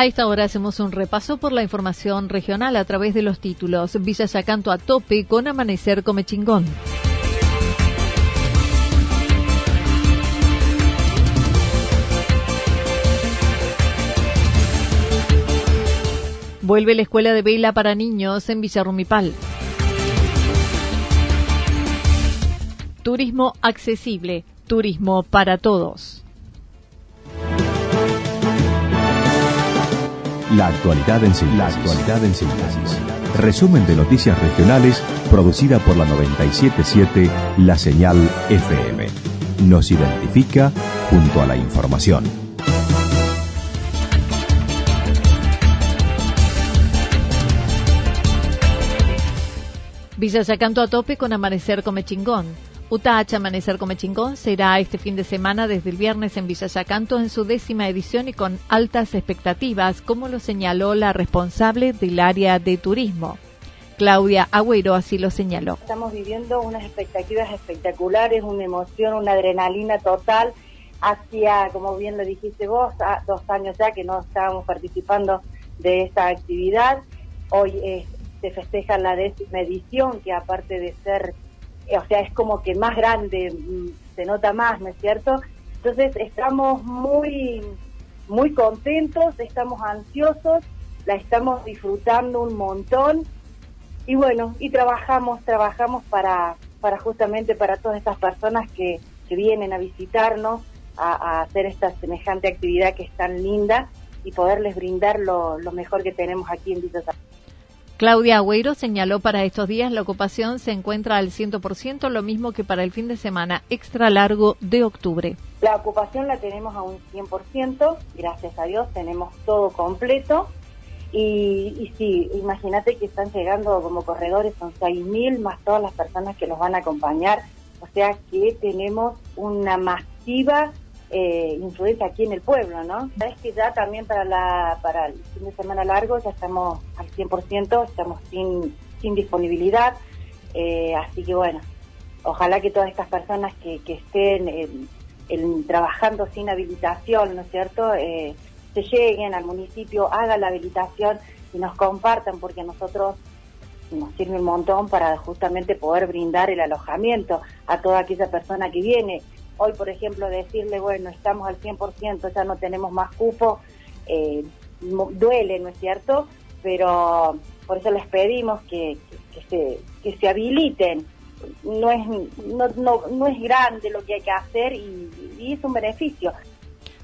A esta hora hacemos un repaso por la información regional a través de los títulos. Villa Yacanto a tope con Amanecer Come Chingón. Vuelve la escuela de vela para niños en Villarrumipal. Turismo accesible, turismo para todos. La actualidad en síntesis. Resumen de noticias regionales producida por la 977 La Señal FM. Nos identifica junto a la información. Villa Yacanto a tope con Amanecer Come Chingón. UTAH Amanecer Come Chingón será este fin de semana desde el viernes en Villa Yacanto en su décima edición y con altas expectativas, como lo señaló la responsable del área de turismo. Claudia Agüero así lo señaló. Estamos viviendo unas expectativas espectaculares, una emoción, una adrenalina total. Hacia, como bien lo dijiste vos, dos años ya que no estábamos participando de esta actividad. Hoy es se festeja la décima edición, que aparte de ser, eh, o sea, es como que más grande, mm, se nota más, ¿no es cierto? Entonces estamos muy, muy contentos, estamos ansiosos, la estamos disfrutando un montón y bueno, y trabajamos, trabajamos para, para justamente para todas estas personas que, vienen a visitarnos, a, hacer esta semejante actividad que es tan linda y poderles brindar lo, lo mejor que tenemos aquí en Villa Claudia Agüero señaló para estos días la ocupación se encuentra al 100%, lo mismo que para el fin de semana extra largo de octubre. La ocupación la tenemos a un 100%, gracias a Dios tenemos todo completo. Y, y sí, imagínate que están llegando como corredores, son 6.000 más todas las personas que los van a acompañar. O sea que tenemos una masiva eh, influencia aquí en el pueblo, ¿no? Sabes que ya también para la para el fin de semana largo ya estamos al 100%, estamos sin, disponibilidad, eh, así que bueno, ojalá que todas estas personas que, que estén trabajando sin habilitación, ¿no es cierto?, eh, se lleguen al municipio, hagan la habilitación y nos compartan, porque a nosotros nos sirve un montón para justamente poder brindar el alojamiento a toda aquella persona que viene Hoy, por ejemplo, decirle, bueno, estamos al 100%, ya no tenemos más cupo, eh, duele, ¿no es cierto? Pero por eso les pedimos que, se, que se habiliten. No es, no, no, no es grande lo que hay que hacer y, y es un beneficio.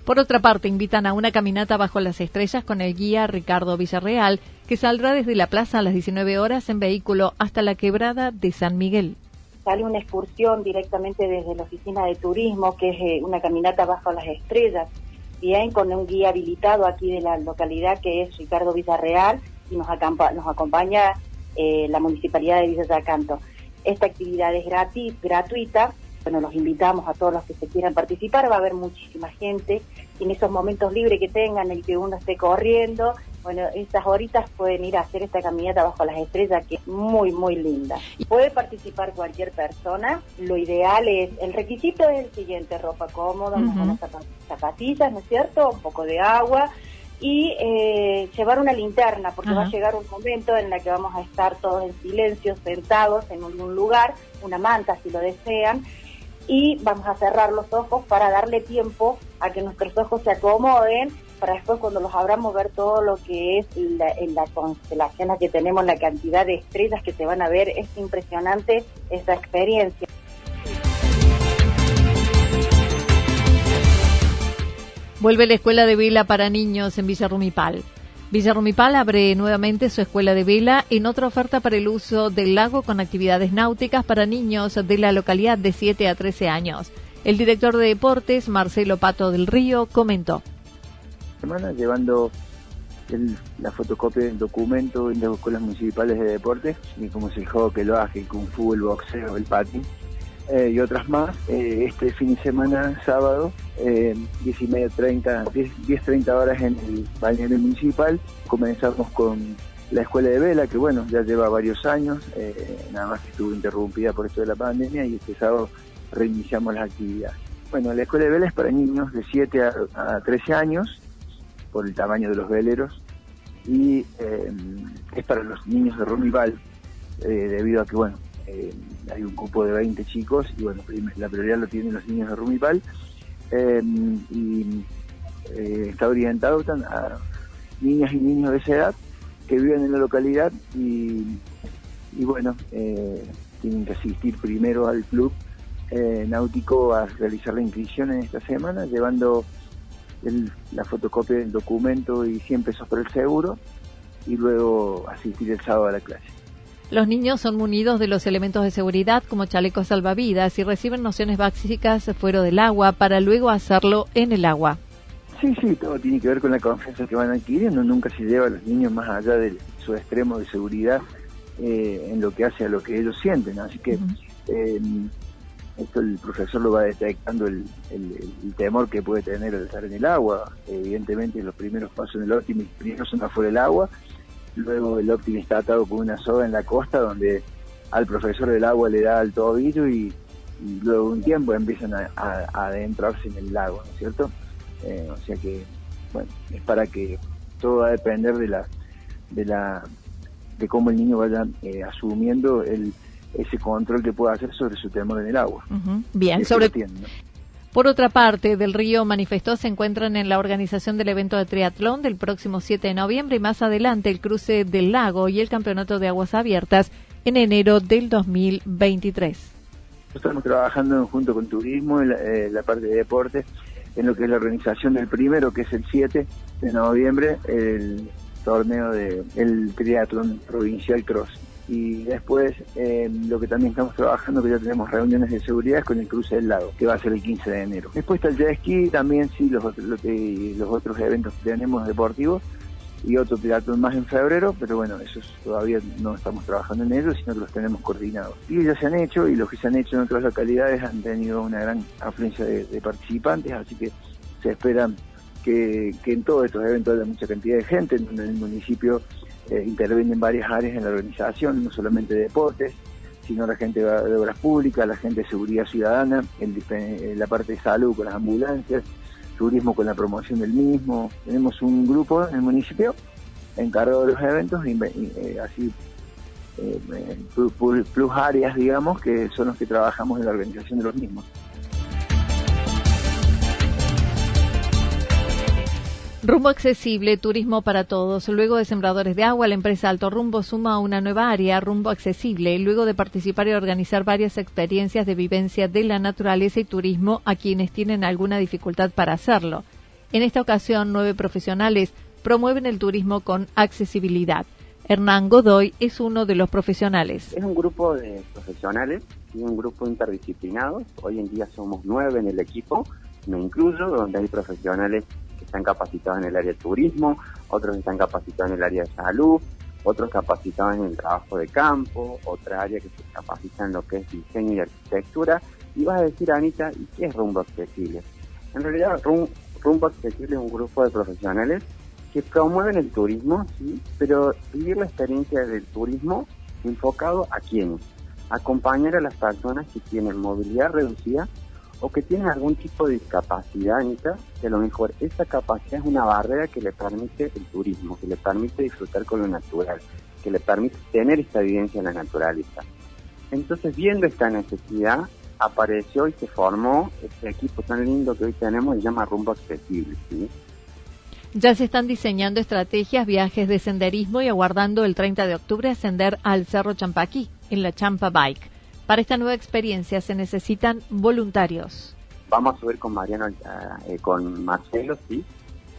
Por otra parte, invitan a una caminata bajo las estrellas con el guía Ricardo Villarreal, que saldrá desde la plaza a las 19 horas en vehículo hasta la quebrada de San Miguel sale una excursión directamente desde la oficina de turismo, que es eh, una caminata bajo las estrellas, bien, con un guía habilitado aquí de la localidad que es Ricardo Villarreal y nos, acompaña eh, la Municipalidad de Villa Yacanto. Esta actividad es gratis, gratuita, bueno, los invitamos a todos los que se quieran participar, va a haber muchísima gente, y en esos momentos libres que tengan, el que uno esté corriendo, bueno, estas horitas pueden ir a hacer esta caminata bajo las estrellas que es muy, muy linda. Puede participar cualquier persona. Lo ideal es, el requisito es el siguiente, ropa cómoda, unas zapatillas, ¿no es cierto? Un poco de agua y eh, llevar una linterna, porque va a llegar un momento en el que vamos a estar todos en silencio, sentados en algún lugar, una manta si lo desean, y vamos a cerrar los ojos para darle tiempo a que nuestros ojos se acomoden para después cuando los abramos ver todo lo que es la, la constelación que tenemos, la cantidad de estrellas que se van a ver, es impresionante esa experiencia. Vuelve la escuela de vela para niños en Villa Rumipal. Villa Rumipal abre nuevamente su escuela de vela en otra oferta para el uso del lago con actividades náuticas para niños de la localidad de 7 a 13 años. El director de deportes, Marcelo Pato del Río, comentó. Llevando la fotocopia del documento en las escuelas municipales de deportes, como es el hockey, el básquet, el kung fu, el boxeo, el patín, eh, y otras más. Eh, este fin de semana, sábado, eh, 10 y media, 30, 10, 30 horas en el balneario municipal. Comenzamos con la escuela de vela, que bueno, ya lleva varios años, eh, nada más que estuvo interrumpida por esto de la pandemia y este sábado reiniciamos las actividades. Bueno, la escuela de vela es para niños de 7 a, 13 años, por el tamaño de los veleros, y es para los niños de Rumival, debido a que, bueno, eh, hay un grupo de 20 chicos y bueno, la prioridad lo tienen los niños de Rumipal em, y eh, está orientado a niñas y niños de esa edad que viven en la localidad y, bueno, eh, tienen que asistir primero al club náutico a realizar la inscripción en esta semana, llevando la fotocopia del documento y 100 pesos por el seguro y luego asistir el sábado a la clase. Los niños son munidos de los elementos de seguridad como chalecos salvavidas y reciben nociones básicas fuera del agua para luego hacerlo en el agua. Sí, sí, todo tiene que ver con la confianza que van adquiriendo. Nunca se lleva a los niños más allá de su extremo de seguridad eh, en lo que hace a lo que ellos sienten. Así que eh, esto el profesor lo va detectando el, temor que puede tener al estar en el agua. Evidentemente los primeros pasos en el óptimo primero son afuera del agua Luego el Optim está atado con una soga en la costa donde al profesor del agua le da el tobillo y, luego un tiempo empiezan a, adentrarse en el lago, ¿no es cierto? Eh, o sea que, bueno, es para que todo va a depender de la, de la, de cómo el niño vaya eh, asumiendo el, ese control que pueda hacer sobre su temor en el agua. Bien, sobre, por otra parte, Del Río manifestó se encuentran en la organización del evento de triatlón del próximo 7 de noviembre y más adelante el cruce del lago y el campeonato de aguas abiertas en enero del 2023. Estamos trabajando junto con turismo en eh, la, parte de deportes en lo que es la organización del primero, que es el 7 de noviembre, el torneo de el triatlón provincial cross y después eh, lo que también estamos trabajando, que ya tenemos reuniones de seguridad, es con el cruce del lago, que va a ser el 15 de enero. Después está el jet ski, también sí, los, los, los otros eventos que tenemos deportivos y otro triatlón más en febrero, pero bueno, esos todavía no estamos trabajando en ellos, sino que los tenemos coordinados. Y ya se han hecho, y los que se han hecho en otras localidades han tenido una gran afluencia de, participantes, así que se espera que, que en todos estos eventos haya mucha cantidad de gente, en el municipio eh, intervienen varias áreas en la organización, no solamente de deportes, sino la gente de obras públicas, la gente de seguridad ciudadana, en, la parte de salud con las ambulancias, turismo con la promoción del mismo. Tenemos un grupo en el municipio encargado de los eventos, eh, así eh, plus áreas, digamos, que son los que trabajamos en la organización de los mismos. Rumbo accesible, turismo para todos. Luego de Sembradores de Agua, la empresa Alto Rumbo suma una nueva área, Rumbo Accesible, luego de participar y organizar varias experiencias de vivencia de la naturaleza y turismo a quienes tienen alguna dificultad para hacerlo. En esta ocasión, nueve profesionales promueven el turismo con accesibilidad. Hernán Godoy es uno de los profesionales. Es un grupo de profesionales y un grupo interdisciplinado. Hoy en día somos nueve en el equipo, me incluyo, donde hay profesionales están capacitados en el área de turismo, otros están capacitados en el área de salud, otros capacitados en el trabajo de campo, otra área que se capacita en lo que es diseño y arquitectura. Y vas a decir, Anita, ¿y qué es Rumbo Accesible? En realidad, Rumbo Accesible es un grupo de profesionales que promueven el turismo, sí, pero vivir la experiencia del turismo enfocado a quienes, acompañar a las personas que tienen movilidad reducida o que tienen algún tipo de discapacidad, Anita, que a lo mejor esa capacidad es una barrera que le permite el turismo, que le permite disfrutar con lo natural, que le permite tener esta vivencia en la naturaleza. Entonces, viendo esta necesidad, apareció y se formó este equipo tan lindo que hoy tenemos, se llama Rumbo Accesible. Ya se están diseñando estrategias, viajes de senderismo y aguardando el 30 de octubre ascender al Cerro Champaquí en la Champa Bike. Para esta nueva experiencia se necesitan voluntarios. Vamos a subir con Mariano, eh, con Marcelo, sí,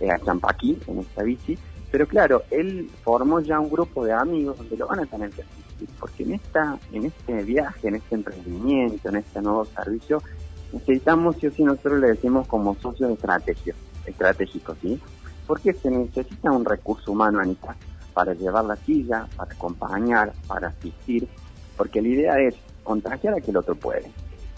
eh, a Champaquí en esta bici. Pero claro, él formó ya un grupo de amigos donde lo van a tener que asistir, porque en esta, en este viaje, en este emprendimiento, en este nuevo servicio, necesitamos, sí o sí, nosotros le decimos como socios estratégicos, estratégicos, ¿sí? Porque se necesita un recurso humano, Anita, para llevar la silla, para acompañar, para asistir, porque la idea es contagiar a que el otro puede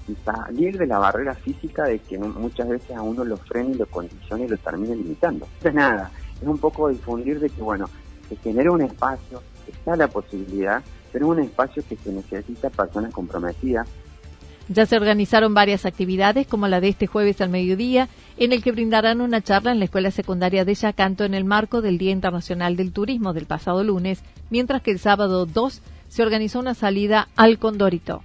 y salir de la barrera física de que muchas veces a uno lo frena y lo condiciona y lo termina limitando. Entonces nada, es un poco difundir de que, bueno, se genera un espacio, está la posibilidad, pero es un espacio que se necesita personas comprometidas. Ya se organizaron varias actividades, como la de este jueves al mediodía, en el que brindarán una charla en la Escuela Secundaria de Yacanto en el marco del Día Internacional del Turismo del pasado lunes, mientras que el sábado 2 se organizó una salida al Condorito.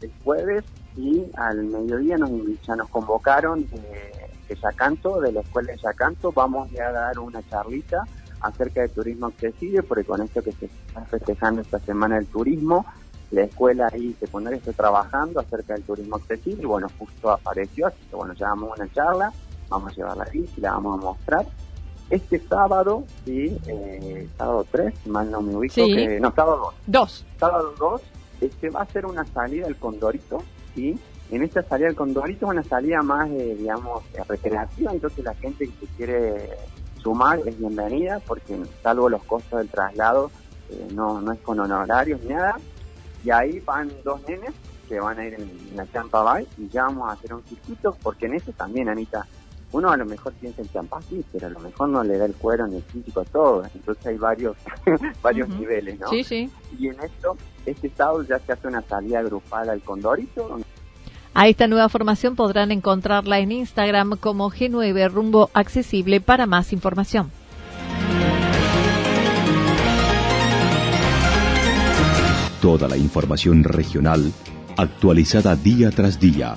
El jueves y al mediodía nos, ya nos convocaron de, Yacanto, de la escuela de Yacanto, vamos a dar una charlita acerca del turismo accesible, porque con esto que se está festejando esta semana del turismo, la escuela ahí secundaria está trabajando acerca del turismo accesible y bueno, justo apareció, así que bueno, ya vamos a una charla, vamos a llevarla aquí y la vamos a mostrar. Este sábado, sí, eh, sábado 3, mal no me ubico, que, no, sábado 2. Sábado 2, este va a ser una salida del Condorito, ¿sí? En esta salida del Condorito es una salida más, digamos, recreativa, entonces la gente que quiere sumar es bienvenida, porque salvo los costos del traslado, eh, no, no es con honorarios ni nada. Y ahí van dos nenes que van a ir en, la Champa Bay y ya vamos a hacer un circuito, porque en eso también, Anita, uno a lo mejor piensa en Champa, sí, pero a lo mejor no le da el cuero ni el físico a todo, entonces hay varios varios niveles, ¿no? Sí, sí. Y en esto, este sábado ya se hace una salida agrupada al Condorito, a esta nueva formación podrán encontrarla en Instagram como G9 Rumbo Accesible para más información. Toda la información regional actualizada día tras día.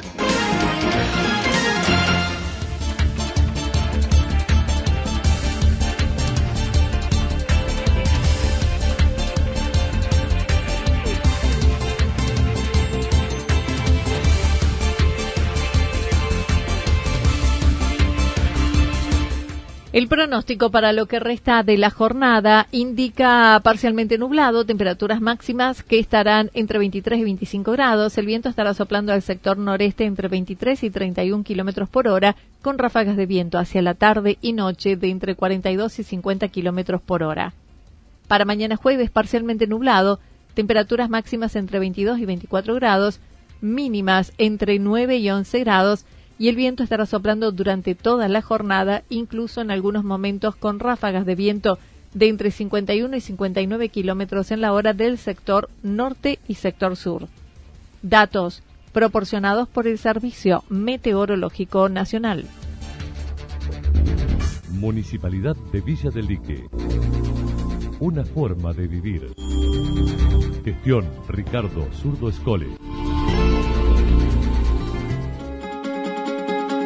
El pronóstico para lo que resta de la jornada indica parcialmente nublado, temperaturas máximas que estarán entre 23 y 25 grados. El viento estará soplando al sector noreste entre 23 y 31 kilómetros por hora, con ráfagas de viento hacia la tarde y noche de entre 42 y 50 kilómetros por hora. Para mañana jueves, parcialmente nublado, temperaturas máximas entre 22 y 24 grados, mínimas entre 9 y 11 grados y el viento estará soplando durante toda la jornada, incluso en algunos momentos con ráfagas de viento de entre 51 y 59 kilómetros en la hora del sector norte y sector sur. Datos proporcionados por el Servicio Meteorológico Nacional. Municipalidad de Villa del Lique. Una forma de vivir. Gestión Ricardo Zurdo Escole.